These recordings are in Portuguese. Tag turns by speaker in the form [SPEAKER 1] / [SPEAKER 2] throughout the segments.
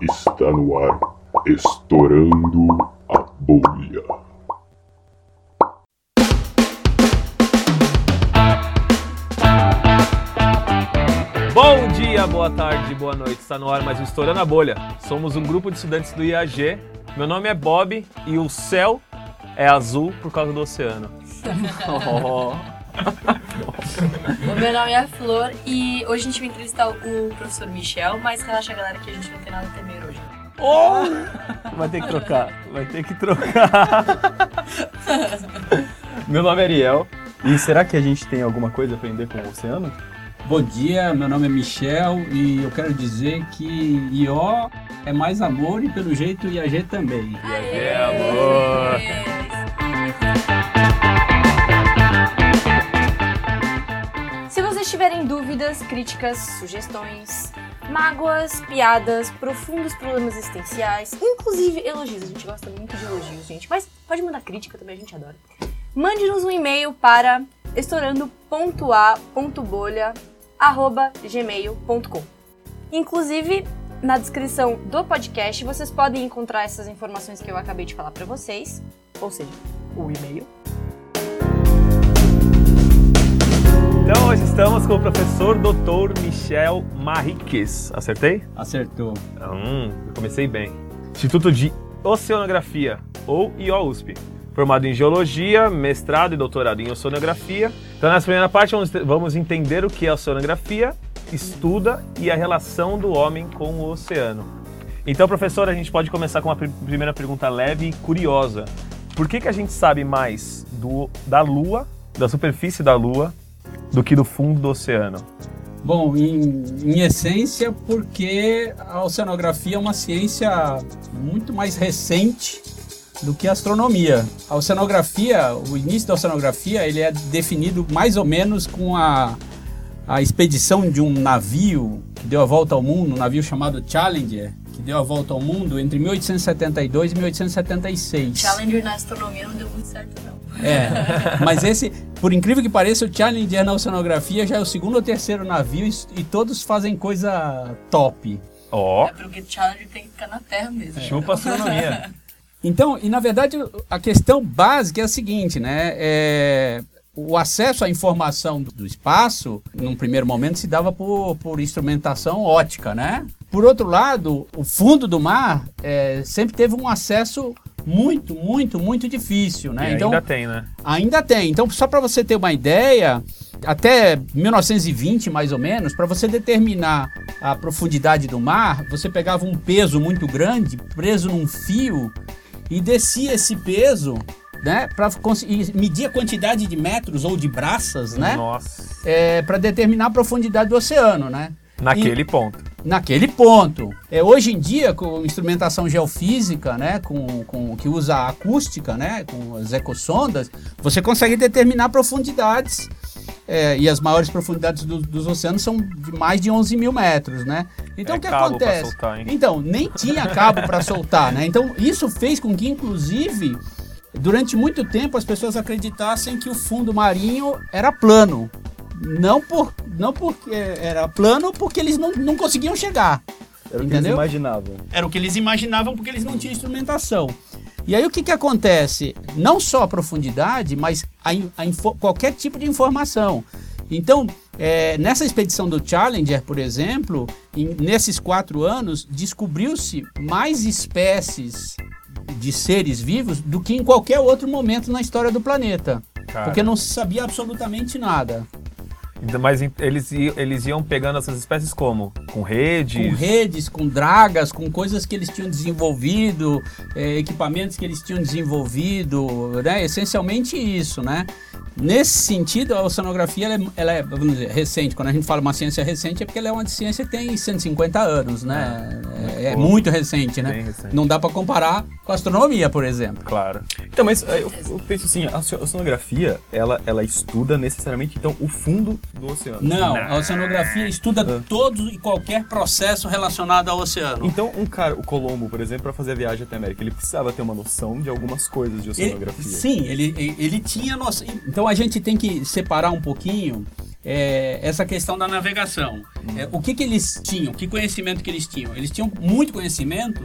[SPEAKER 1] Está no ar, estourando a bolha.
[SPEAKER 2] Bom dia, boa tarde, boa noite. Está no ar mais um Estourando a Bolha. Somos um grupo de estudantes do IAG. Meu nome é Bob e o céu é azul por causa do oceano. Oh.
[SPEAKER 3] O meu nome é Flor e hoje a gente vai entrevistar o professor Michel, mas relaxa galera que a gente não tem nada a temer hoje.
[SPEAKER 2] Oh! Vai ter que trocar, vai ter que trocar.
[SPEAKER 4] Meu nome é Ariel. E será que a gente tem alguma coisa a aprender com o oceano?
[SPEAKER 5] Bom dia, meu nome é Michel e eu quero dizer que IO é mais amor e pelo jeito IAG também.
[SPEAKER 2] IAG é amor.
[SPEAKER 3] Tiverem dúvidas, críticas, sugestões, mágoas, piadas, profundos problemas existenciais, inclusive elogios, a gente gosta muito de elogios, gente, mas pode mandar crítica também, a gente adora. Mande-nos um e-mail para estourando.a.bolha@gmail.com. Inclusive, na descrição do podcast vocês podem encontrar essas informações que eu acabei de falar para vocês, ou seja, o e-mail.
[SPEAKER 2] Então hoje estamos com o professor Dr. Michel Marriques. Acertei?
[SPEAKER 5] Acertou.
[SPEAKER 2] Hum, comecei bem. Instituto de Oceanografia, ou IOUSP. Formado em Geologia, mestrado e doutorado em Oceanografia. Então nessa primeira parte vamos, vamos entender o que é oceanografia, estuda e a relação do homem com o oceano. Então, professor, a gente pode começar com uma pr primeira pergunta leve e curiosa. Por que, que a gente sabe mais do, da Lua, da superfície da Lua, do que do fundo do oceano?
[SPEAKER 5] Bom, em, em, essência, porque a oceanografia é uma ciência muito mais recente do que a astronomia. A oceanografia, o início da oceanografia, ele é definido mais ou menos com a, a expedição de um navio que deu a volta ao mundo, um navio chamado Challenger, que deu a volta ao mundo entre 1872 e 1876.
[SPEAKER 3] Challenger na astronomia não deu muito certo, não.
[SPEAKER 5] É, mas esse, por incrível que pareça, o Challenger na oceanografia já é o segundo ou terceiro navio e, e todos fazem coisa top.
[SPEAKER 2] Ó. Oh.
[SPEAKER 3] É porque o Challenger tem que ficar na Terra mesmo.
[SPEAKER 2] Chupa astronomia.
[SPEAKER 5] Então, e na verdade, a questão básica é a seguinte, né? É, o acesso à informação do espaço, num primeiro momento, se dava por, por instrumentação ótica, né? Por outro lado, o fundo do mar é, sempre teve um acesso muito, muito, muito difícil, né?
[SPEAKER 2] E então, ainda tem, né?
[SPEAKER 5] Ainda tem. Então, só para você ter uma ideia, até 1920 mais ou menos, para você determinar a profundidade do mar, você pegava um peso muito grande, preso num fio, e descia esse peso né, para medir a quantidade de metros ou de braças, né?
[SPEAKER 2] Nossa.
[SPEAKER 5] É, para determinar a profundidade do oceano, né?
[SPEAKER 2] Naquele e, ponto.
[SPEAKER 5] Naquele ponto. É, hoje em dia, com instrumentação geofísica, né, com, com, que usa a acústica, né, com as ecossondas, você consegue determinar profundidades. É, e as maiores profundidades do, dos oceanos são de mais de 11 mil metros, né? Então
[SPEAKER 2] é
[SPEAKER 5] o que
[SPEAKER 2] cabo
[SPEAKER 5] acontece?
[SPEAKER 2] Soltar?
[SPEAKER 5] Então, nem tinha cabo para soltar, né? Então isso fez com que, inclusive, durante muito tempo as pessoas acreditassem que o fundo marinho era plano. Não, por, não porque era plano, porque eles não, não conseguiam chegar.
[SPEAKER 4] Era o que eles imaginavam.
[SPEAKER 5] Era o que eles imaginavam porque eles não tinham instrumentação. E aí o que, que acontece? Não só a profundidade, mas a, a qualquer tipo de informação. Então, é, nessa expedição do Challenger, por exemplo, em, nesses quatro anos, descobriu-se mais espécies de seres vivos do que em qualquer outro momento na história do planeta.
[SPEAKER 2] Cara.
[SPEAKER 5] Porque não se sabia absolutamente nada.
[SPEAKER 2] Mas eles, eles iam pegando essas espécies como? Com redes?
[SPEAKER 5] Com redes, com dragas, com coisas que eles tinham desenvolvido, é, equipamentos que eles tinham desenvolvido, né? Essencialmente isso, né? Nesse sentido, a oceanografia ela é, ela é, vamos dizer, recente. Quando a gente fala uma ciência recente, é porque ela é uma ciência que tem 150 anos, né? É, é muito recente, né?
[SPEAKER 2] recente.
[SPEAKER 5] Não dá para comparar com a astronomia, por exemplo.
[SPEAKER 2] Claro.
[SPEAKER 4] Então, mas eu, eu, penso assim, a oceanografia, ela, ela estuda necessariamente, então, o fundo do oceano.
[SPEAKER 5] Não, Não. a oceanografia estuda ah. todo e qualquer processo relacionado ao oceano.
[SPEAKER 4] Então, um cara, o Colombo, por exemplo, para fazer a viagem até a América, ele precisava ter uma noção de algumas coisas de oceanografia.
[SPEAKER 5] Ele, sim, ele, ele tinha noção. Então, a gente tem que separar um pouquinho é, essa questão da navegação. É, o que, que eles tinham? Que conhecimento que eles tinham? Eles tinham muito conhecimento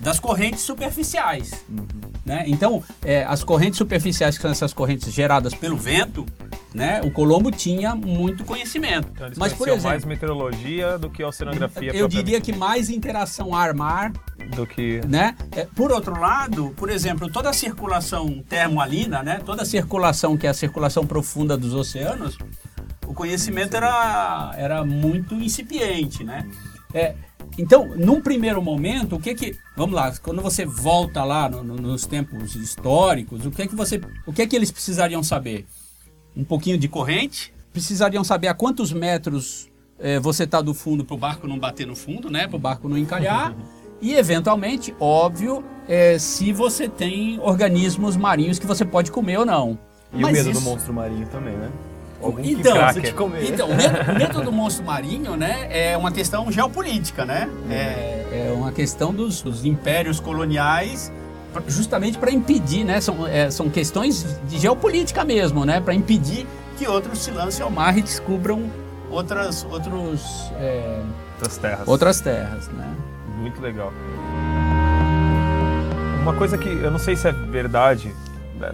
[SPEAKER 5] das correntes superficiais. Né? Então, é, as correntes superficiais, que são essas correntes geradas pelo vento, né? o Colombo tinha muito conhecimento.
[SPEAKER 2] Então,
[SPEAKER 5] Mas, por
[SPEAKER 2] conheciam mais
[SPEAKER 5] exemplo,
[SPEAKER 2] meteorologia do que oceanografia
[SPEAKER 5] eu diria que mais interação ar-mar
[SPEAKER 2] do que
[SPEAKER 5] né? É, Por outro lado, por exemplo, toda a circulação termoalina, né? Toda a circulação que é a circulação profunda dos oceanos, o conhecimento era, era muito incipiente, né? É, então, num primeiro momento, o que que, vamos lá, quando você volta lá no- no- nos tempos históricos, o que que você, o que que eles precisariam saber? Um pouquinho de corrente, precisariam saber a quantos metros eh, você está do fundo para o barco não bater no fundo, né? Para o barco não encalhar. E, eventualmente, óbvio, eh, se você tem organismos marinhos que você pode comer ou não.
[SPEAKER 4] E
[SPEAKER 5] Mas
[SPEAKER 4] o medo
[SPEAKER 5] isso-
[SPEAKER 4] do monstro marinho também, né? Algum
[SPEAKER 5] Então. Então, o medo, o medo do monstro marinho, né, é uma questão geopolítica, né? É, é uma questão dos, dos impérios coloniais, justamente para impedir, né? São, é, são questões de geopolítica mesmo, né? Para impedir que outros se lancem ao mar e descubram outras, outros, é,
[SPEAKER 2] outras terras.
[SPEAKER 5] outras terras, né?
[SPEAKER 2] Muito legal. Uma coisa que eu não sei se é verdade,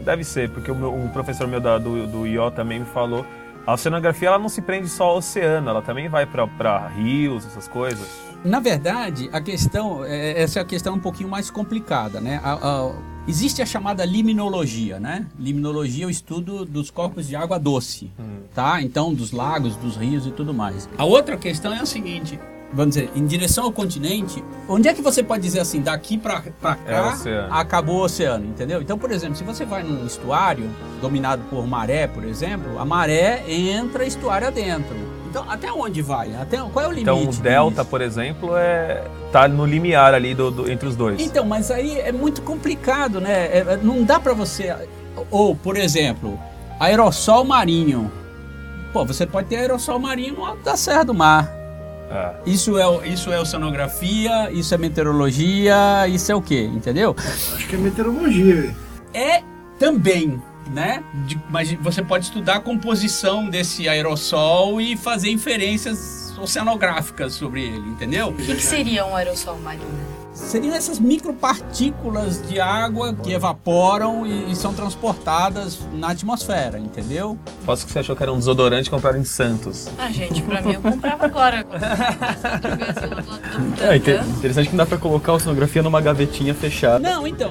[SPEAKER 2] deve ser, porque o meu- um professor meu da- do, do IO também me falou. A oceanografia ela não se prende só ao oceano, ela também vai para rios, essas coisas.
[SPEAKER 5] Na verdade, a questão, é, essa é a questão um pouquinho mais complicada, né? A- a- existe a chamada liminologia, né? Liminologia é o estudo dos corpos de água doce, tá? Então, dos lagos, dos rios e tudo mais. A outra questão é a seguinte, vamos dizer, em direção ao continente, onde é que você pode dizer assim, daqui pra, pra
[SPEAKER 2] É
[SPEAKER 5] cá,
[SPEAKER 2] oceano.
[SPEAKER 5] acabou o oceano, entendeu? Então, por exemplo, se você vai num estuário dominado por maré, por exemplo, a maré entra estuário adentro. Então, até onde vai? Até, qual é o limite?
[SPEAKER 2] Então o delta, por exemplo, é tá no limiar ali do, do- entre os dois.
[SPEAKER 5] Então, mas aí é muito complicado, né? É- é- não dá pra você. Ou, por exemplo, aerossol marinho. Pô, você pode ter aerossol marinho no alto da Serra do Mar.
[SPEAKER 2] É.
[SPEAKER 5] Isso é, isso é oceanografia, isso é meteorologia, isso é o quê? Entendeu?
[SPEAKER 6] Acho que é meteorologia.
[SPEAKER 5] É também, né? De- mas você pode estudar a composição desse aerossol e fazer inferências oceanográficas sobre ele, entendeu?
[SPEAKER 3] O que, que seria um aerossol marino?
[SPEAKER 5] Seriam essas micropartículas de água que evaporam e, e são transportadas na atmosfera, entendeu?
[SPEAKER 2] Posso que você achou que era um desodorante comprado em Santos.
[SPEAKER 3] Ah, gente, pra mim eu comprava agora.
[SPEAKER 4] É inte- interessante que não dá pra colocar a oceanografia numa gavetinha fechada.
[SPEAKER 5] Não, então.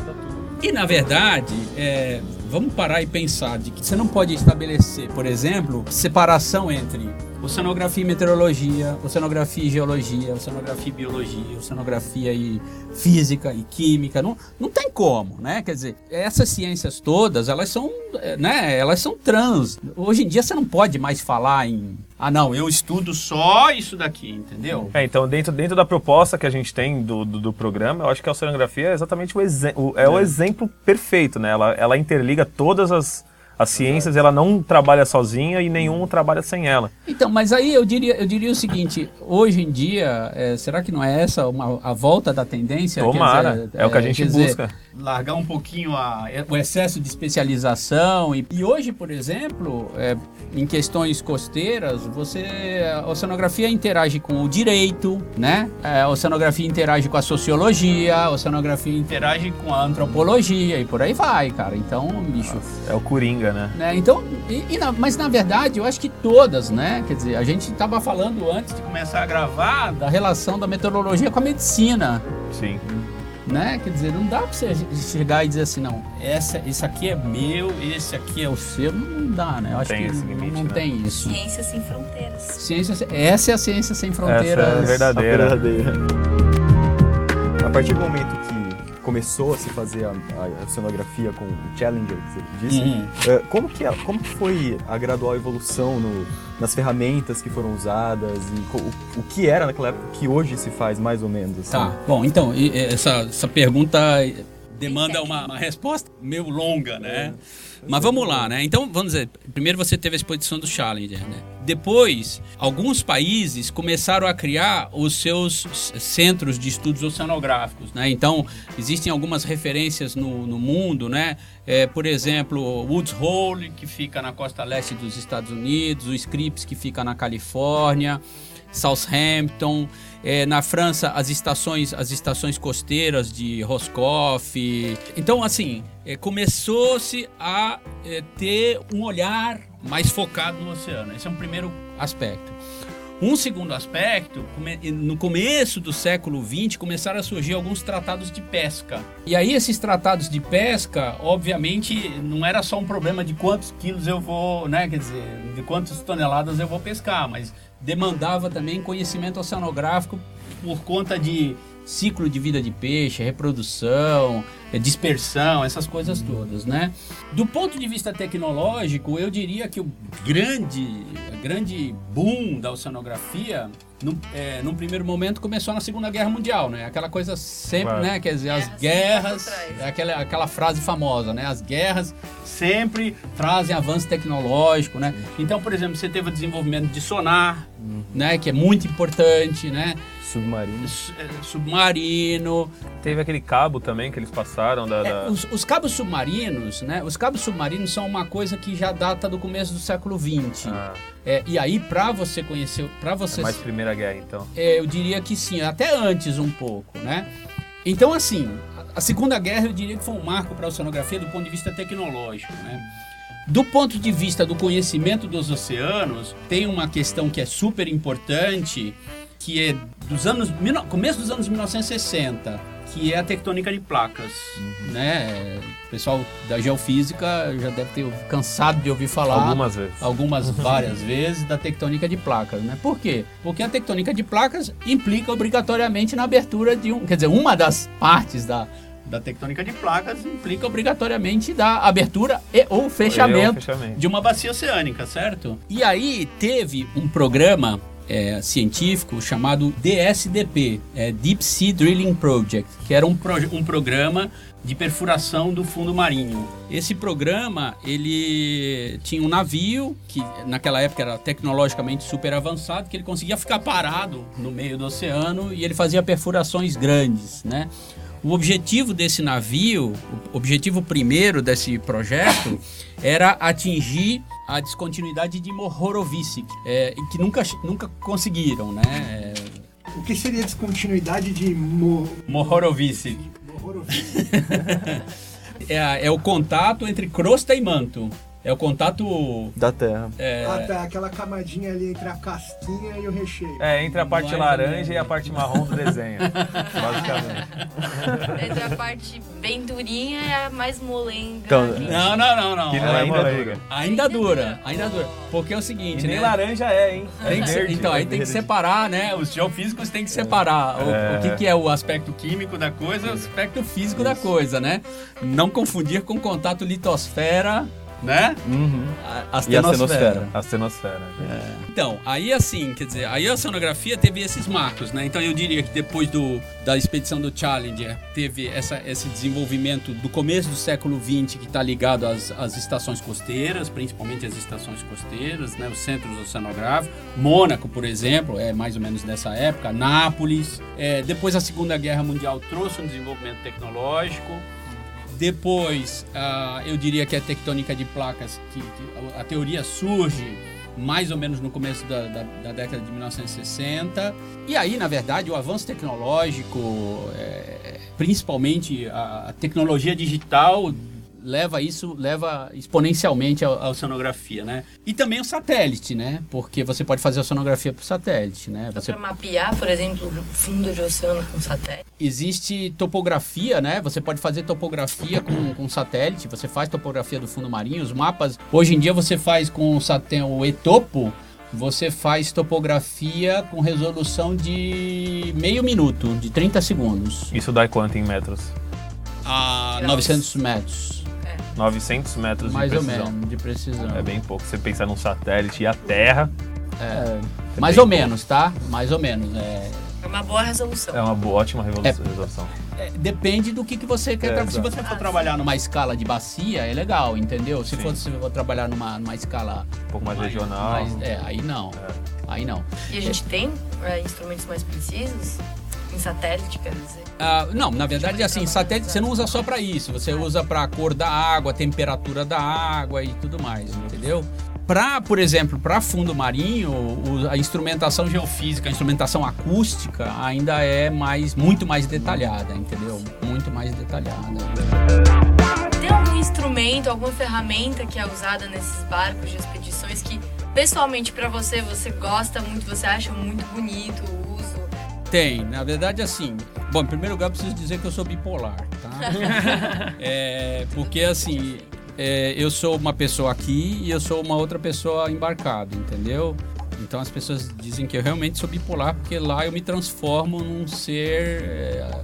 [SPEAKER 5] E na verdade, é, vamos parar e pensar de que você não pode estabelecer, por exemplo, separação entre oceanografia e meteorologia, oceanografia e geologia, oceanografia e biologia, oceanografia e física e química. Não, não tem como, né? Quer dizer, essas ciências todas, elas são, é, né? Elas são trans. Hoje em dia você não pode mais falar em ah, não, eu estudo só isso daqui, entendeu?
[SPEAKER 2] É, então dentro, dentro da proposta que a gente tem do, do, do programa, eu acho que a oceanografia é exatamente o, o- é o exemplo perfeito, né? Ela, ela interliga todas as, as ciências, ela não trabalha sozinha e nenhum trabalha sem ela.
[SPEAKER 5] Então, mas aí eu diria, eu diria o seguinte: hoje em dia, é, será que não é essa uma, a volta da tendência?
[SPEAKER 2] Tomara,
[SPEAKER 5] dizer,
[SPEAKER 2] é o que a gente
[SPEAKER 5] quer dizer,
[SPEAKER 2] busca.
[SPEAKER 5] Largar um pouquinho a- o excesso de especialização. E, e hoje, por exemplo, é, em questões costeiras, você a oceanografia interage com o direito, né? É, a oceanografia interage com a sociologia, a oceanografia interage com a antropologia e por aí vai, cara. Então, bicho.
[SPEAKER 2] É o Coringa, né?
[SPEAKER 5] né? Então, e- e na- mas na verdade eu acho que todas, né? Quer dizer, a gente estava falando antes de começar a gravar da relação da meteorologia com a medicina,
[SPEAKER 2] Sim.
[SPEAKER 5] Né? Quer dizer, não dá para você chegar e dizer assim, não, essa, esse aqui é meu, esse aqui é o seu, não dá, né? Eu acho
[SPEAKER 2] tem
[SPEAKER 5] que
[SPEAKER 2] esse
[SPEAKER 5] não-
[SPEAKER 2] limite,
[SPEAKER 5] não
[SPEAKER 2] né?
[SPEAKER 5] tem isso.
[SPEAKER 3] Ciência sem fronteiras.
[SPEAKER 5] Ciência, essa é a ciência sem
[SPEAKER 2] Essa
[SPEAKER 5] fronteiras.
[SPEAKER 2] é a verdadeira.
[SPEAKER 4] A verdadeira. A partir do momento que começou a se fazer a, a oceanografia com o Challenger, que você disse,
[SPEAKER 5] Uhum.
[SPEAKER 4] eh, como, que, ela- como que foi a gradual evolução no- nas ferramentas que foram usadas e o, o que era naquela época que hoje se faz mais ou menos? assim?
[SPEAKER 5] Tá, bom, então, essa, essa pergunta demanda uma, uma resposta meio longa, né? Mas vamos lá, né? Então, vamos dizer, primeiro você teve a exposição do Challenger, né? Depois, alguns países começaram a criar os seus centros de estudos oceanográficos, né? Então, existem algumas referências no, no mundo, né? É, por exemplo, Woods Hole, que fica na costa leste dos Estados Unidos, o Scripps, que fica na Califórnia, Southampton, é, na França as estações as estações costeiras de Roscoff. Então assim é, começou-se a é, ter um olhar mais focado no oceano. Esse é um primeiro aspecto. Um segundo aspecto, no começo do século XX começaram a surgir alguns tratados de pesca. E aí esses tratados de pesca, obviamente, não era só um problema de quantos quilos eu vou, né, quer dizer, de quantas toneladas eu vou pescar, mas demandava também conhecimento oceanográfico por conta de ciclo de vida de peixe, reprodução, é, dispersão, essas coisas todas, né? Do ponto de vista tecnológico, eu diria que o grande, grande boom da oceanografia no, é, num primeiro momento começou na Segunda Guerra Mundial, né? Aquela coisa sempre, claro. né? Quer dizer, as guerras, aquela, aquela frase famosa, né? As guerras sempre trazem avanço tecnológico, né? Então, por exemplo, você teve o desenvolvimento de sonar, uhum. né? Que é muito importante, né?
[SPEAKER 4] Submarino.
[SPEAKER 5] É, submarino.
[SPEAKER 2] Teve aquele cabo também que eles passaram da.
[SPEAKER 5] É,
[SPEAKER 2] da...
[SPEAKER 5] os, os, cabos submarinos, né? Os cabos submarinos são uma coisa que já data do começo do século XX. Ah. É, e aí, para você conhecer, para você.
[SPEAKER 2] É mais Primeira Guerra, então.
[SPEAKER 5] É, eu diria que sim, até antes um pouco, né? Então, assim, a Segunda Guerra eu diria que foi um marco para a oceanografia do ponto de vista tecnológico, né? Do ponto de vista do conhecimento dos oceanos, tem uma questão que é super importante, que é dos anos começo dos anos 1960, que é a tectônica de placas, uhum. né? O pessoal da geofísica já deve ter cansado de ouvir falar
[SPEAKER 2] algumas vezes,
[SPEAKER 5] algumas várias vezes da tectônica de placas, né? Por quê? Porque a tectônica de placas implica obrigatoriamente na abertura de um, quer dizer, uma das partes da da tectônica de placas implica obrigatoriamente da abertura e ou fechamento, fechamento de uma bacia oceânica, certo? E aí teve um programa é, científico chamado DSDP, é, Deep Sea Drilling Project, que era um, um programa de perfuração do fundo marinho. Esse programa, ele tinha um navio que naquela época era tecnologicamente super avançado, que ele conseguia ficar parado no meio do oceano e ele fazia perfurações grandes, né? O objetivo desse navio, o objetivo primeiro desse projeto era atingir a descontinuidade de Mohorovičić, é, que nunca, nunca conseguiram, né?
[SPEAKER 6] O que seria descontinuidade de Mo...
[SPEAKER 5] Mohorovičić? é, é o contato entre crosta e manto. É o contato
[SPEAKER 4] da terra.
[SPEAKER 6] É... Ah, tá. Aquela camadinha ali entre a casquinha e o recheio.
[SPEAKER 2] É, entre a parte laranja e a parte marrom do desenho. basicamente.
[SPEAKER 3] Entre a parte bem durinha e a mais molenga.
[SPEAKER 5] Então, não, não, não, não.
[SPEAKER 2] Que não é ainda dura.
[SPEAKER 5] Ainda dura, ainda dura. Porque é o seguinte,
[SPEAKER 2] e
[SPEAKER 5] nem
[SPEAKER 2] né? laranja é, hein?
[SPEAKER 5] É verde, então, aí tem que separar, né? Os geofísicos têm que separar é. o, o que, que, é o aspecto químico da coisa e o aspecto físico Isso. da coisa, né? Não confundir com contato litosfera né?
[SPEAKER 2] Uhum. A, a, e a cenosfera. A cenosfera.
[SPEAKER 5] É. Então, aí assim, quer dizer, aí a oceanografia teve esses marcos, né? Então eu diria que depois do, da expedição do Challenger, teve essa, esse desenvolvimento do começo do século XX que está ligado às, às estações costeiras, principalmente as estações costeiras, né? Os centros oceanográficos. Mônaco, por exemplo, é mais ou menos dessa época. Nápoles. É, depois a Segunda Guerra Mundial trouxe um desenvolvimento tecnológico. Depois, uh, eu diria que a tectônica de placas, que, que, a teoria surge mais ou menos no começo da, da, da, década de 1960. E aí, na verdade, o avanço tecnológico, é, principalmente a, a tecnologia digital, leva isso, leva exponencialmente a, a oceanografia, né? E também o satélite, né? Porque você pode fazer oceanografia por satélite, né? Você
[SPEAKER 3] para mapear, por exemplo, o fundo de oceano com satélite.
[SPEAKER 5] Existe topografia, né? Você pode fazer topografia com, com satélite. Você faz topografia do fundo marinho, os mapas. Hoje em dia você faz com o, satélite, o Etopo. Você faz topografia com resolução de meio minuto, de 30 segundos.
[SPEAKER 2] Isso dá quanto em metros?
[SPEAKER 5] A 900 metros.
[SPEAKER 2] 900 metros
[SPEAKER 5] Mais
[SPEAKER 2] de
[SPEAKER 5] precisão. Mais ou menos, de precisão.
[SPEAKER 2] É bem pouco. Você pensar num satélite e a Terra...
[SPEAKER 5] É, é mais ou menos, tá? Mais ou menos. É,
[SPEAKER 3] É uma boa resolução.
[SPEAKER 2] É uma boa, ótima revolu- resolução.
[SPEAKER 5] É, depende do que, que você quer
[SPEAKER 2] É,
[SPEAKER 5] trabalhar. Se você for trabalhar numa escala de bacia, é legal, entendeu? Se
[SPEAKER 2] Sim.
[SPEAKER 5] for, se for trabalhar numa, numa escala
[SPEAKER 2] Um pouco mais regional.
[SPEAKER 5] mais- é, aí não. Aí não.
[SPEAKER 3] E a gente tem é, instrumentos mais precisos? Em satélite, quer dizer?
[SPEAKER 5] Ah, não, na verdade, assim, satélite você não usa só para isso. Você usa para a cor da água, temperatura da água e tudo mais, entendeu? Para, por exemplo, para fundo marinho, a instrumentação geofísica, a instrumentação acústica ainda é mais, muito mais detalhada, entendeu? Muito mais detalhada.
[SPEAKER 3] Tem algum instrumento, alguma ferramenta que é usada nesses barcos de expedições que, pessoalmente, pra você, você gosta muito, você acha muito bonito?
[SPEAKER 5] Tem, na verdade, assim. Bom, em primeiro lugar, eu preciso dizer que eu sou bipolar, tá? É, porque, assim, é, eu sou uma pessoa aqui e eu sou uma outra pessoa embarcado, entendeu? Então as pessoas dizem que eu realmente sou bipolar porque lá eu me transformo num ser é,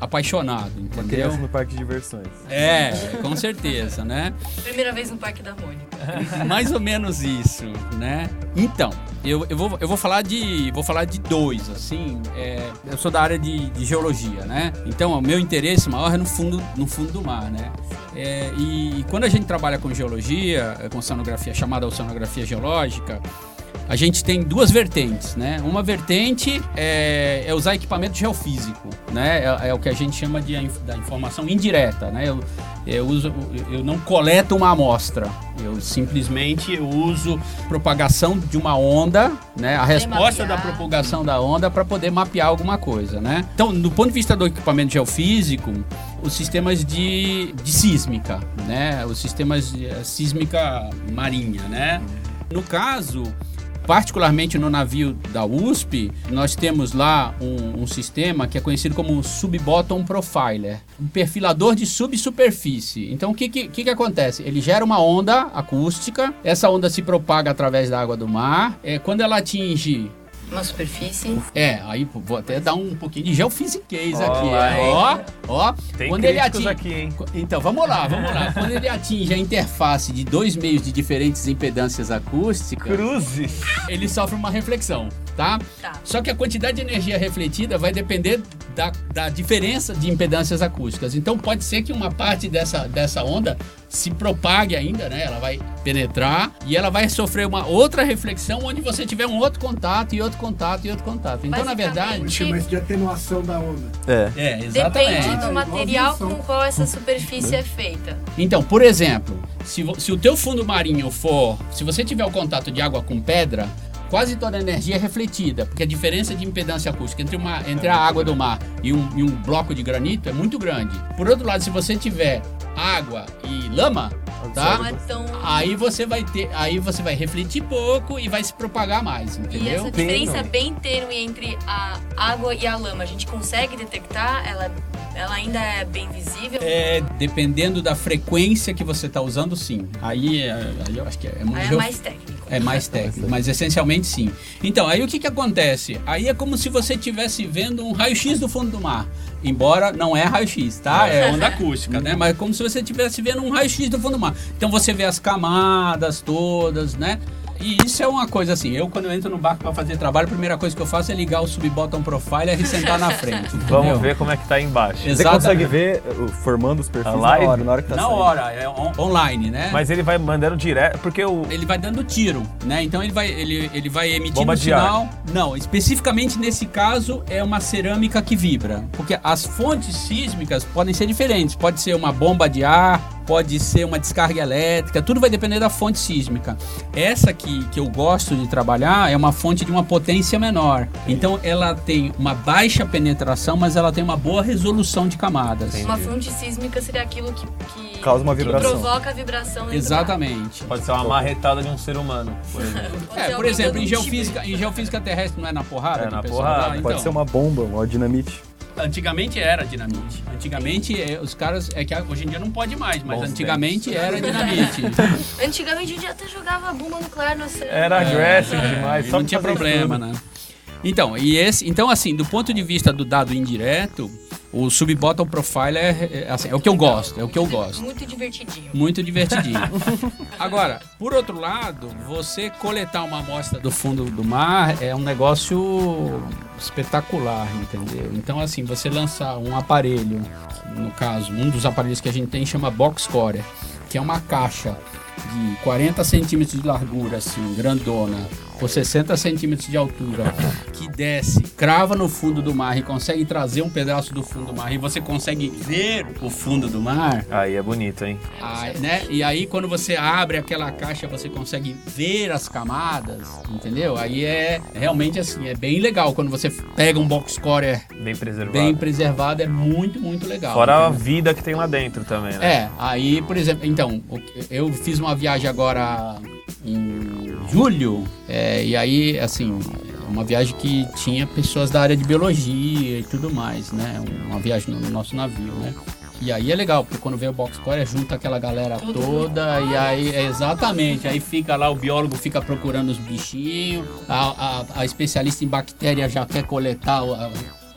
[SPEAKER 5] apaixonado,
[SPEAKER 4] Uma criança
[SPEAKER 5] entendeu?
[SPEAKER 4] no parque de diversões.
[SPEAKER 5] É, com certeza, né?
[SPEAKER 3] Primeira vez no Parque da Mônica.
[SPEAKER 5] Mais ou menos isso, né? Então, eu, eu, vou, eu vou falar de vou falar de dois, assim. é, eu sou da área de, de geologia, né? Então, o meu interesse maior é no fundo, no fundo do mar, né? É, e, e quando a gente trabalha com geologia, com oceanografia, chamada oceanografia geológica, a gente tem duas vertentes, né? Uma vertente é, é usar equipamento geofísico, né? É, é o que a gente chama de da informação indireta, né? Eu, eu uso, eu não coleto uma amostra, eu simplesmente uso propagação de uma onda, né? A resposta da propagação da onda para poder mapear alguma coisa, né? Então, do ponto de vista do equipamento geofísico, os sistemas de, de sísmica, né? Os sistemas de eh, sísmica marinha, né? No caso, particularmente no navio da USP, nós temos lá um, um sistema que é conhecido como Sub-Bottom Profiler, um perfilador de subsuperfície. Então, o que, que, que acontece? Ele gera uma onda acústica, essa onda se propaga através da água do mar. É, quando ela atinge
[SPEAKER 3] Uma superfície.
[SPEAKER 5] é, aí vou até dar um pouquinho de geofisiquez
[SPEAKER 2] Ó,
[SPEAKER 5] aqui. é.
[SPEAKER 2] hein?
[SPEAKER 5] Ó, ó.
[SPEAKER 2] Tem
[SPEAKER 5] quando ele atinge.
[SPEAKER 2] aqui, hein?
[SPEAKER 5] Então, vamos lá, vamos lá. Quando ele atinge a interface de dois meios de diferentes impedâncias acústicas,
[SPEAKER 2] Cruzes.
[SPEAKER 5] ele sofre uma reflexão, tá?
[SPEAKER 3] Tá.
[SPEAKER 5] Só que a quantidade de energia refletida vai depender da, da diferença de impedâncias acústicas. Então pode ser que uma parte dessa, dessa onda se propague ainda, né? Ela vai penetrar e ela vai sofrer uma outra reflexão onde você tiver um outro contato e outro contato e outro contato. Então, na verdade.
[SPEAKER 6] Chama isso de atenuação da onda.
[SPEAKER 4] É.
[SPEAKER 5] É,
[SPEAKER 3] Depende
[SPEAKER 5] exatamente.
[SPEAKER 3] do
[SPEAKER 6] Ah,
[SPEAKER 3] material com qual essa superfície é feita.
[SPEAKER 5] Então, por exemplo, se, se o teu fundo marinho for, se você tiver o contato de água com pedra, quase toda a energia é refletida, porque a diferença de impedância acústica entre, uma, entre a água do mar e um, e um bloco de granito é muito grande. Por outro lado, se você tiver água e lama, tá?
[SPEAKER 3] É.
[SPEAKER 5] Aí você vai ter, aí você vai refletir pouco e vai se propagar mais,
[SPEAKER 3] E
[SPEAKER 5] entendeu?
[SPEAKER 3] essa diferença é bem tênue entre a água e a lama. A gente consegue detectar? Ela, ela ainda é bem visível?
[SPEAKER 5] É, dependendo da frequência que você está usando, sim. Aí, é- aí eu acho que é, muito
[SPEAKER 3] Aí é mais técnico.
[SPEAKER 5] É mais técnico, mas essencialmente sim. Então, aí o que, que acontece? Aí é como se você estivesse vendo um raio-x do fundo do mar. Embora não é raio-x, tá? É onda acústica, né? Mas é como se você estivesse vendo um raio-x do fundo do mar. Então você vê as camadas todas, né? E isso é uma coisa assim, eu quando eu entro no barco para fazer trabalho, a primeira coisa que eu faço é ligar o sub-bottom profiler e sentar na frente.
[SPEAKER 2] Vamos
[SPEAKER 5] entendeu?
[SPEAKER 2] ver como é que tá aí embaixo.
[SPEAKER 5] Exato.
[SPEAKER 4] Você consegue ver uh, formando os perfis
[SPEAKER 2] A
[SPEAKER 4] na hora, na hora que tá
[SPEAKER 5] Na
[SPEAKER 4] saindo.
[SPEAKER 5] hora, é on- online, né?
[SPEAKER 2] Mas ele vai mandando direto, porque o...
[SPEAKER 5] ele vai dando tiro, né? Então ele vai, ele, ele vai emitindo
[SPEAKER 2] Bomba de ar.
[SPEAKER 5] sinal. Não, especificamente nesse caso é uma cerâmica que vibra, porque as fontes sísmicas podem ser diferentes. Pode ser uma bomba de ar, pode ser uma descarga elétrica, tudo vai depender da fonte sísmica. Essa que, que eu gosto de trabalhar é uma fonte de uma potência menor. Então ela tem uma baixa penetração, mas ela tem uma boa resolução de camadas.
[SPEAKER 3] Uma fonte sísmica seria aquilo que, que,
[SPEAKER 4] Causa uma
[SPEAKER 3] que
[SPEAKER 4] vibração.
[SPEAKER 3] provoca a vibração.
[SPEAKER 5] Exatamente.
[SPEAKER 2] Pode ser uma marretada de um ser humano, por exemplo.
[SPEAKER 5] É, por exemplo, em geofísica, em geofísica terrestre não é na porrada?
[SPEAKER 2] É,
[SPEAKER 5] que
[SPEAKER 2] na porrada.
[SPEAKER 5] dá?
[SPEAKER 2] Pode
[SPEAKER 5] Então,
[SPEAKER 4] ser uma bomba, uma dinamite.
[SPEAKER 5] Antigamente era dinamite. Antigamente eh, os caras. É que hoje em dia não pode mais, mas
[SPEAKER 2] Bons
[SPEAKER 5] antigamente era dinamite.
[SPEAKER 3] Antigamente a gente até jogava bomba nuclear no oceano.
[SPEAKER 2] Era aggressive
[SPEAKER 5] É,
[SPEAKER 2] demais, só
[SPEAKER 5] não tinha problema,
[SPEAKER 2] estudo.
[SPEAKER 5] né? Então, e esse, então assim, do ponto de vista do dado indireto, o Sub-Bottom Profile é, é, assim, é o que eu gosto, é o que eu gosto.
[SPEAKER 3] Muito divertidinho.
[SPEAKER 5] Muito divertidinho. Agora, por outro lado, você coletar uma amostra do fundo do mar é um negócio espetacular, entendeu? Então, assim, você lançar um aparelho, no caso, um dos aparelhos que a gente tem chama Box Core, que é uma caixa de 40 centímetros de largura, assim, grandona, por 60 centímetros de altura, que desce, crava no fundo do mar e consegue trazer um pedaço do fundo do mar e você consegue ver o fundo do mar,
[SPEAKER 2] Aí é bonito, hein?
[SPEAKER 5] Aí, né? E aí quando você abre aquela caixa, você consegue ver as camadas, entendeu? Aí é realmente assim, é bem legal quando você pega um box score
[SPEAKER 2] Bem preservado.
[SPEAKER 5] bem preservado, é muito, muito legal.
[SPEAKER 2] Fora a
[SPEAKER 5] entendeu?
[SPEAKER 2] vida que tem lá dentro também, né?
[SPEAKER 5] É, aí, por exemplo, então, eu fiz uma viagem agora em julho, é, e aí, assim, uma viagem que tinha pessoas da área de biologia e tudo mais, né? Uma viagem no nosso navio, né? E aí é legal, porque quando vem o box score, é junta aquela galera toda, e aí, é exatamente, aí fica lá, o biólogo fica procurando os bichinhos, a, a, a especialista em bactéria já quer coletar o, a-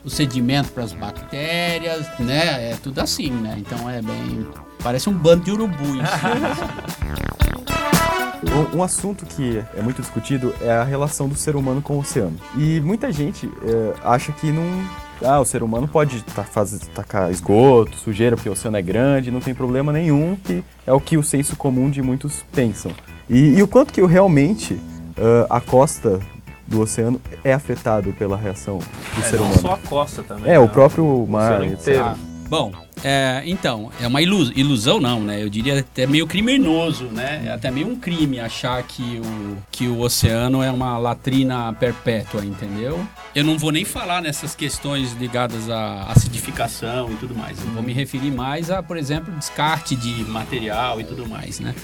[SPEAKER 5] o sedimento para as bactérias, né? É tudo assim, né? Então é bem. Parece um bando de urubu em.
[SPEAKER 4] Um, um assunto que é muito discutido é a relação do ser humano com o oceano. E muita gente é, acha que não. Ah, o ser humano pode tacar esgoto, sujeira, porque o oceano é grande, não tem problema nenhum, que é o que o senso comum de muitos pensam. E, e o quanto que realmente ah, a costa do oceano é afetado pela reação do
[SPEAKER 2] É,
[SPEAKER 4] ser
[SPEAKER 2] não
[SPEAKER 4] humano.
[SPEAKER 2] só a costa também.
[SPEAKER 4] É,
[SPEAKER 2] né?
[SPEAKER 4] o próprio mar,
[SPEAKER 2] oceano
[SPEAKER 4] etc.
[SPEAKER 2] inteiro.
[SPEAKER 5] Ah, bom, é, então, é uma ilusão, ilusão não, né? Eu diria até meio criminoso, né? É até meio um crime achar que o, que o oceano é uma latrina perpétua, entendeu? Eu não vou nem falar nessas questões ligadas à acidificação e tudo mais. Eu vou me referir mais a, por exemplo, descarte de material e tudo mais, né?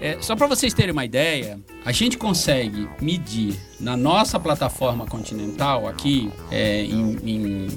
[SPEAKER 5] É, só para vocês terem uma ideia, a gente consegue medir na nossa plataforma continental aqui, é, em, em-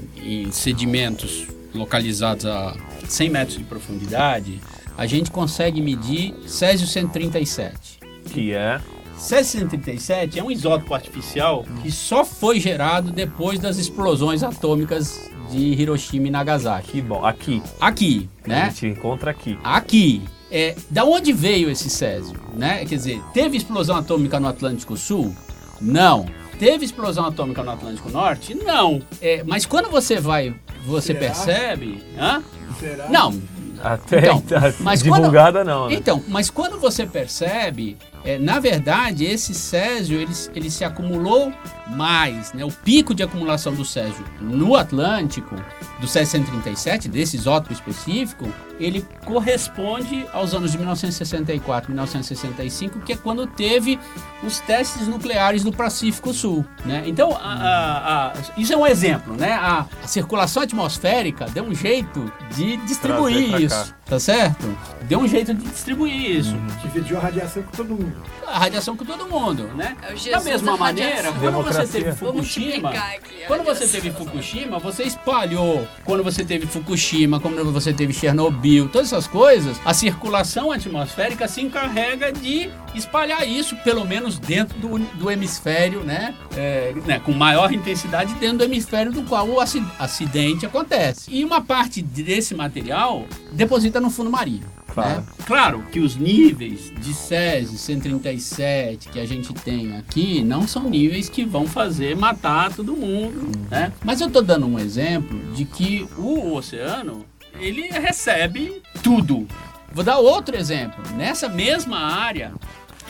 [SPEAKER 5] em sedimentos localizados a 100 metros de profundidade, a gente consegue medir Césio 137.
[SPEAKER 2] Que é.
[SPEAKER 5] Césio 137 é um isótopo artificial que só foi gerado depois das explosões atômicas de Hiroshima e Nagasaki.
[SPEAKER 2] Que bom. Aqui.
[SPEAKER 5] Aqui,
[SPEAKER 2] A
[SPEAKER 5] né?
[SPEAKER 2] gente encontra aqui.
[SPEAKER 5] Aqui. É, da onde veio esse césio? Né? Quer dizer, teve explosão atômica no Atlântico Sul? Não. Teve explosão atômica no Atlântico Norte? Não. É, mas quando você vai, você
[SPEAKER 6] Será?
[SPEAKER 5] percebe. Hã?
[SPEAKER 6] Será?
[SPEAKER 5] Não.
[SPEAKER 2] Até
[SPEAKER 5] Então,
[SPEAKER 2] tá
[SPEAKER 5] mas
[SPEAKER 2] divulgada não, né?
[SPEAKER 5] Então, mas quando você percebe, é, na verdade, esse césio ele, ele se acumulou mais, né? O pico de acumulação do césio no Atlântico, do césio 137, desse isótopo específico, ele corresponde aos anos de 1964, 1965, que é quando teve os testes nucleares do Pacífico Sul, né? Então, a- a- a- isso é um exemplo, né? A, a circulação atmosférica deu um jeito de distribuir isso, tá certo? Deu um jeito de distribuir isso.
[SPEAKER 6] Dividiu a radiação com todo mundo.
[SPEAKER 5] A radiação com todo mundo, né?
[SPEAKER 3] É
[SPEAKER 5] Da mesma
[SPEAKER 3] da
[SPEAKER 5] maneira, quando você teve Fukushima,
[SPEAKER 3] aqui
[SPEAKER 5] quando você teve Fukushima, você espalhou. Quando você teve Fukushima, quando você teve Chernobyl, todas essas coisas, a circulação atmosférica se encarrega de espalhar isso, pelo menos dentro do, do hemisfério, né? É, né? Com maior intensidade dentro do hemisfério do qual o aci- acidente acontece. E uma parte desse material deposita no fundo marinho.
[SPEAKER 2] Claro.
[SPEAKER 5] né? Claro que os níveis de Césio 137 que a gente tem aqui não são níveis que vão fazer matar todo mundo, né? Mas eu tô dando um exemplo de que o oceano, ele recebe tudo. Vou dar outro exemplo. Nessa mesma área,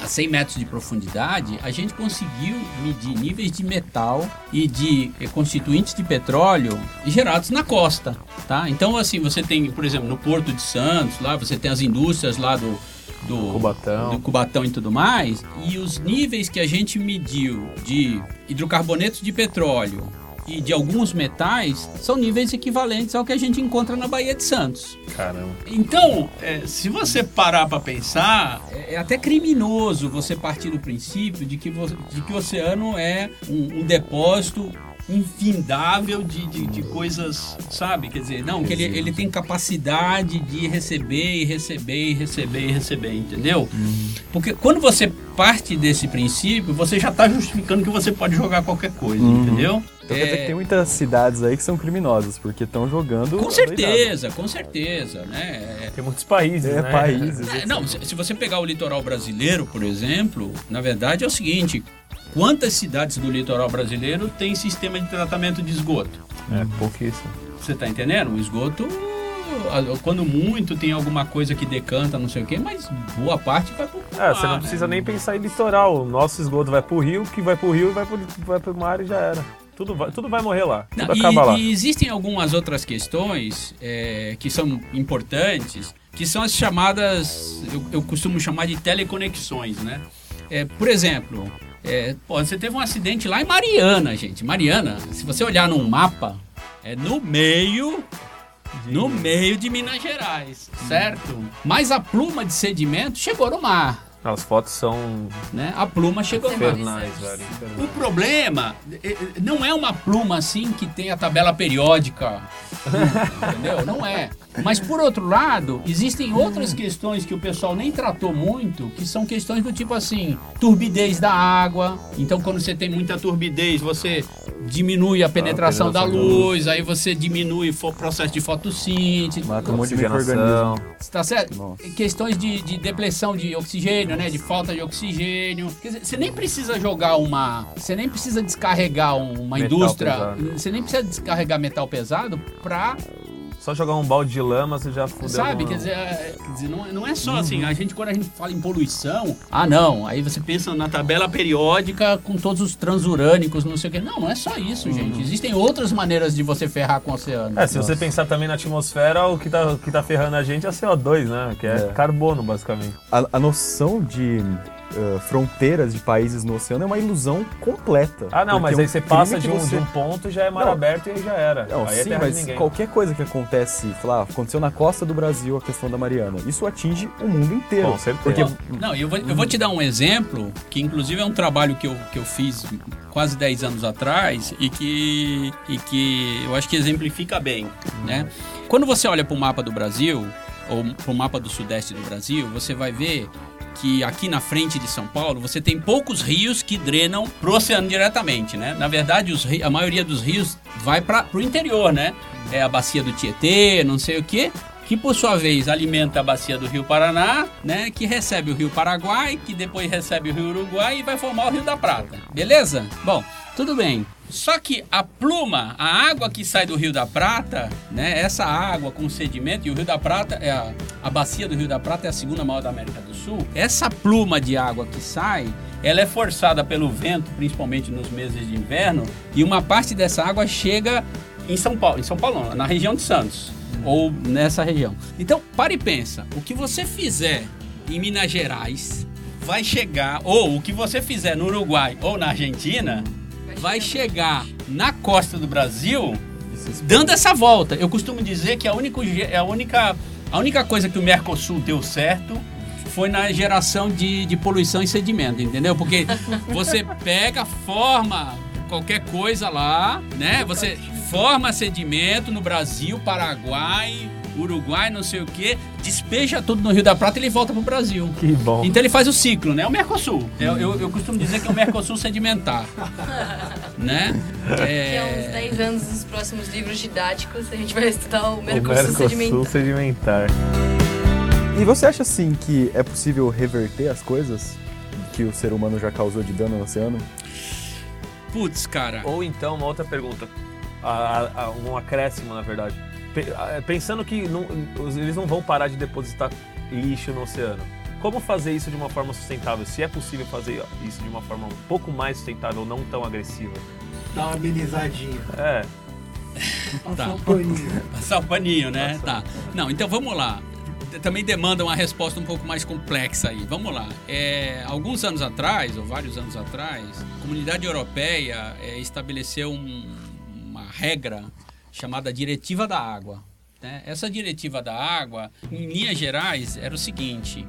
[SPEAKER 5] a 100 metros de profundidade, a gente conseguiu medir níveis de metal e de eh, constituintes de petróleo gerados na costa, tá? Então, assim, você tem, por exemplo, no Porto de Santos, lá você tem as indústrias lá do do
[SPEAKER 2] Cubatão.
[SPEAKER 5] do Cubatão e tudo mais, e os níveis que a gente mediu de hidrocarbonetos de petróleo e de alguns metais são níveis equivalentes ao que a gente encontra na Baía de Santos.
[SPEAKER 2] Caramba.
[SPEAKER 5] Então, é, se você parar para pensar, é, é até criminoso você partir do princípio de que, de que o oceano é um, um depósito infindável de, de, de coisas, sabe? Quer dizer, não, que ele, ele tem capacidade de receber e receber e receber e receber, entendeu? Porque quando você parte desse princípio, você já está justificando que você pode jogar qualquer coisa, entendeu?
[SPEAKER 4] Então quer dizer que tem muitas cidades aí que são criminosas, porque estão jogando.
[SPEAKER 5] Com certeza, com certeza, né?
[SPEAKER 2] Tem muitos países,
[SPEAKER 4] É,
[SPEAKER 2] né?
[SPEAKER 4] países.
[SPEAKER 5] É, Não, se, se você pegar o litoral brasileiro, por exemplo, na verdade é o seguinte: quantas cidades do litoral brasileiro tem sistema de tratamento de esgoto?
[SPEAKER 2] É, pouquíssimo.
[SPEAKER 5] Você tá entendendo? O esgoto, quando muito, tem alguma coisa que decanta, não sei o quê, mas boa parte vai pro
[SPEAKER 2] É, você
[SPEAKER 5] mar,
[SPEAKER 2] não
[SPEAKER 5] né?
[SPEAKER 2] precisa nem pensar em litoral. O nosso esgoto vai pro rio, que vai pro rio e vai pro, vai pro mar e já era. Tudo vai, tudo vai morrer lá. Tudo
[SPEAKER 5] Não, e,
[SPEAKER 2] acaba lá.
[SPEAKER 5] e existem algumas outras questões é, que são importantes, que são as chamadas, eu, eu costumo chamar de teleconexões, né? É, por exemplo, é, pô, você teve um acidente lá em Mariana, gente. Mariana, se você olhar num mapa, é no meio no meio de Minas Gerais, certo? Mas a pluma de sedimento chegou no mar,
[SPEAKER 2] As fotos são
[SPEAKER 5] né? A pluma chegou
[SPEAKER 2] infernais, velho. infernais.
[SPEAKER 5] O problema eh, eh, não é uma pluma assim que tem a tabela periódica, entendeu? Não é. Mas por outro lado, existem outras questões que o pessoal nem tratou muito, que são questões do tipo assim, turbidez da água. Então quando você tem muita turbidez, você diminui a penetração da
[SPEAKER 2] penetração da
[SPEAKER 5] luz, aí você diminui o processo de fotossíntese.
[SPEAKER 4] Mata um monte de
[SPEAKER 2] Oxigenação.
[SPEAKER 4] micro-organismo.
[SPEAKER 5] Tá certo?
[SPEAKER 4] Nossa.
[SPEAKER 5] Questões de, de depressão de oxigênio, né? De falta de oxigênio. Quer dizer, você nem precisa jogar uma. Você nem precisa descarregar um- uma
[SPEAKER 2] Metal
[SPEAKER 5] indústria.
[SPEAKER 2] pesado.
[SPEAKER 5] Você nem precisa descarregar metal pesado pra.
[SPEAKER 2] Só jogar um balde de lama, você já fudeu.
[SPEAKER 5] sabe? Quer dizer, é, quer dizer, não, não é só assim. A gente, quando a gente fala em poluição. Ah, não. Aí você pensa na tabela periódica com todos os transurânicos, não sei o quê. Não, não é só isso, gente. Existem outras maneiras de você ferrar com o oceano.
[SPEAKER 2] É, se você pensar também na atmosfera, o que tá, o que tá ferrando a gente é CO2, né? Que é,
[SPEAKER 4] É.
[SPEAKER 2] carbono, basicamente.
[SPEAKER 4] A, a noção de uh, fronteiras de países no oceano é uma ilusão completa.
[SPEAKER 2] Ah, não, mas aí você passa de um,
[SPEAKER 4] você-
[SPEAKER 2] de um ponto já é mar
[SPEAKER 4] Não.
[SPEAKER 2] aberto e aí já era.
[SPEAKER 4] Não,
[SPEAKER 2] aí é
[SPEAKER 4] sim,
[SPEAKER 2] de
[SPEAKER 4] mas qualquer coisa que acontece, falar, aconteceu na costa do Brasil a questão da Mariana, isso atinge o mundo inteiro.
[SPEAKER 2] Com certeza.
[SPEAKER 4] Porque
[SPEAKER 5] Não, eu vou, eu vou te dar um exemplo, que inclusive é um trabalho que eu, que eu fiz quase 10 anos atrás e que, e que eu acho que exemplifica bem, né? Quando você olha para o mapa do Brasil, ou para o mapa do sudeste do Brasil, você vai ver que aqui na frente de São Paulo você tem poucos rios que drenam pro oceano diretamente, né? Na verdade, os ri- a maioria dos rios vai para o interior, né? É a bacia do Tietê, não sei o quê, que por sua vez alimenta a bacia do Rio Paraná, né? Que recebe o Rio Paraguai, que depois recebe o Rio Uruguai e vai formar o Rio da Prata. Beleza? Bom, tudo bem. Só que a pluma, a água que sai do Rio da Prata, né? Essa água com sedimento, e o Rio da Prata é a, a bacia do Rio da Prata é a segunda maior da América do Sul. Essa pluma de água que sai, ela é forçada pelo vento, principalmente nos meses de inverno, e uma parte dessa água chega em São Paulo, em São Paulo, na região de Santos ou nessa região. Então, para e pensa, o que você fizer em Minas Gerais vai chegar, ou o que você fizer no Uruguai ou na Argentina, vai chegar na costa do Brasil dando essa volta. Eu costumo dizer que a única, a única, a única coisa que o Mercosul deu certo foi na geração de, de poluição e sedimento, entendeu? Porque você pega, forma qualquer coisa lá, né? Você forma sedimento no Brasil, Paraguai, Uruguai, não sei o que, despeja tudo no Rio da Prata e ele volta pro Brasil.
[SPEAKER 2] Que bom.
[SPEAKER 5] Então ele faz o ciclo, né? O Mercosul. Eu, eu, eu costumo dizer que é o Mercosul sedimentar. né?
[SPEAKER 3] Daqui a uns
[SPEAKER 5] É...
[SPEAKER 3] 10 anos, nos próximos livros didáticos, a gente vai estudar o
[SPEAKER 2] O
[SPEAKER 3] Mercosul,
[SPEAKER 2] Mercosul
[SPEAKER 3] sedimentar.
[SPEAKER 2] sedimentar.
[SPEAKER 4] E você acha assim que é possível reverter as coisas que o ser humano já causou de dano no oceano?
[SPEAKER 5] Putz, cara.
[SPEAKER 2] Ou então, uma outra pergunta. A- a- a- um acréscimo, na verdade. A- Pensando que não- eles não vão parar de depositar lixo no oceano. Como fazer isso de uma forma sustentável? Se é possível fazer isso de uma forma um pouco mais sustentável, não tão agressiva.
[SPEAKER 6] Dá uma amenizadinha.
[SPEAKER 2] É,
[SPEAKER 6] Passar
[SPEAKER 5] Tá.
[SPEAKER 6] um paninho.
[SPEAKER 5] Passar o paninho, né? Tá. Não, então vamos lá. Também demanda uma resposta um pouco mais complexa aí. Vamos lá. É, alguns anos atrás, ou vários anos atrás, a comunidade europeia é, estabeleceu um- uma regra chamada Diretiva da Água. né? Essa Diretiva da Água, em linhas gerais, era o seguinte: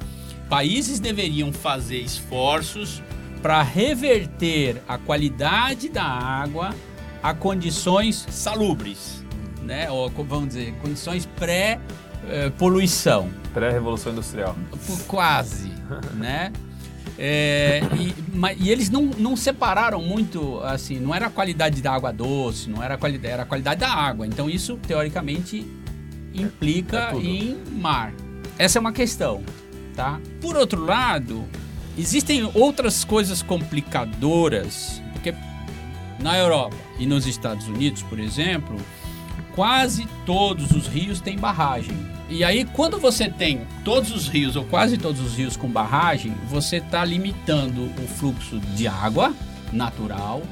[SPEAKER 5] países deveriam fazer esforços para reverter a qualidade da água a condições salubres, né? Ou vamos dizer, condições pré-poluição.
[SPEAKER 2] Pré-revolução industrial.
[SPEAKER 5] Quase, né? É, e, ma- e eles não, não separaram muito, assim, não era a qualidade da água doce, não era a qualidade, era a qualidade da água. Então isso, teoricamente, implica
[SPEAKER 2] É tudo.
[SPEAKER 5] em mar. Essa é uma questão, tá? Por outro lado, existem outras coisas complicadoras, porque na Europa e nos Estados Unidos, por exemplo, quase todos os rios têm barragem. E aí, quando você tem todos os rios, ou quase todos os rios com barragem, você está limitando o fluxo de água natural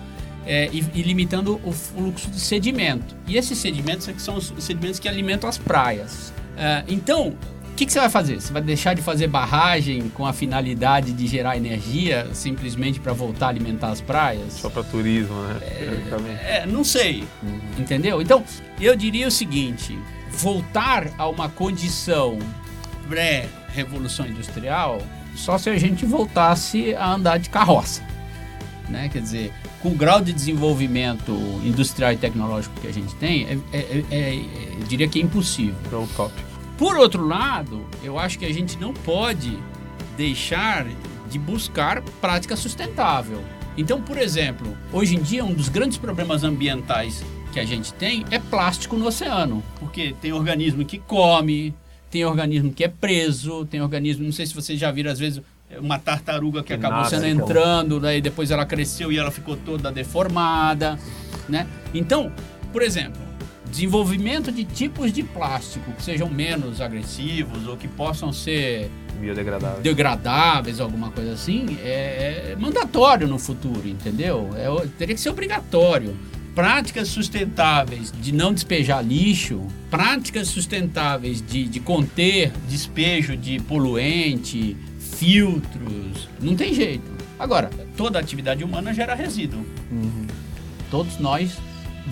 [SPEAKER 5] é, e, e limitando o fluxo de sedimento. E esses sedimentos é são os sedimentos que alimentam as praias. É, então, que, que você vai fazer? Você vai deixar de fazer barragem com a finalidade de gerar energia simplesmente para voltar a alimentar as praias?
[SPEAKER 2] Só para turismo, né? Teoricamente.
[SPEAKER 5] É, não sei. Entendeu? Então, eu diria o seguinte: voltar a uma condição pré-revolução industrial só se a gente voltasse a andar de carroça. Né? Quer dizer, com o grau de desenvolvimento industrial e tecnológico que a gente tem, é, é- é- é- eu diria que é impossível.
[SPEAKER 2] É utópico.
[SPEAKER 5] Por outro lado, eu acho que a gente não pode deixar de buscar prática sustentável. Então, por exemplo, hoje em dia um dos grandes problemas ambientais que a gente tem é plástico no oceano, porque tem organismo que come, tem organismo que é preso, tem organismo, não sei se vocês já viram às vezes uma tartaruga que
[SPEAKER 2] Que
[SPEAKER 5] acabou
[SPEAKER 2] nasce,
[SPEAKER 5] sendo
[SPEAKER 2] então.
[SPEAKER 5] entrando, daí depois ela cresceu e ela ficou toda deformada, né? Então, por exemplo, desenvolvimento de tipos de plástico que sejam menos agressivos ou que possam ser
[SPEAKER 2] Biodegradável.
[SPEAKER 5] degradáveis, alguma coisa assim, é, é mandatório no futuro, entendeu? É, teria que ser obrigatório. Práticas sustentáveis de não despejar lixo, práticas sustentáveis de, de conter despejo de poluente, filtros, não tem jeito. Agora, toda atividade humana gera resíduo. Todos nós,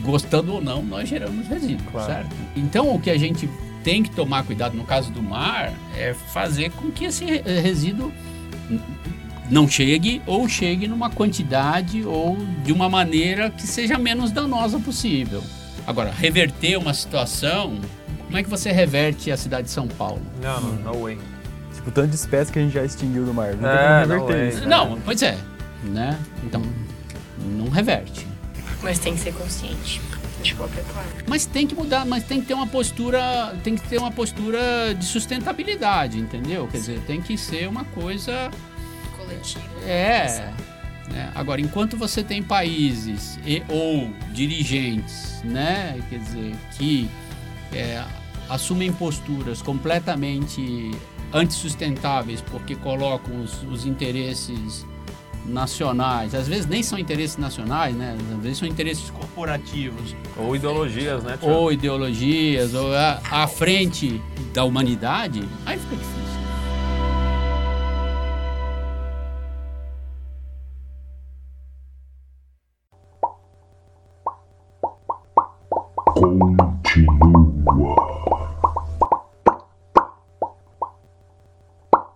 [SPEAKER 5] gostando ou não, nós geramos resíduo,
[SPEAKER 2] Claro.
[SPEAKER 5] certo? Então, o que a gente tem que tomar cuidado no caso do mar é fazer com que esse re- resíduo não chegue ou chegue numa quantidade ou de uma maneira que seja menos danosa possível. Agora, reverter uma situação, como é que você reverte a cidade de São Paulo?
[SPEAKER 2] Não, não, no way.
[SPEAKER 4] Tipo, tanto de espécie que a gente já extinguiu do mar. Não
[SPEAKER 2] É,
[SPEAKER 4] tem como
[SPEAKER 2] não
[SPEAKER 4] reverter
[SPEAKER 2] é.
[SPEAKER 4] isso.
[SPEAKER 5] Não, pois é, né? Então, não reverte.
[SPEAKER 3] Mas tem que ser consciente de qualquer forma.
[SPEAKER 5] Mas tem que mudar, mas tem que ter uma postura, tem que ter uma postura de sustentabilidade, entendeu? Quer dizer, tem que ser uma coisa
[SPEAKER 3] Coletivo.
[SPEAKER 5] é. né? Agora, enquanto você tem países e ou dirigentes, né, quer dizer, que é, assumem posturas completamente antissustentáveis porque colocam os, os interesses nacionais, às vezes nem são interesses nacionais, né? Às vezes são interesses corporativos
[SPEAKER 2] Ou ideologias, né? Tiago?
[SPEAKER 5] ou ideologias, ou à frente da humanidade, aí fica difícil.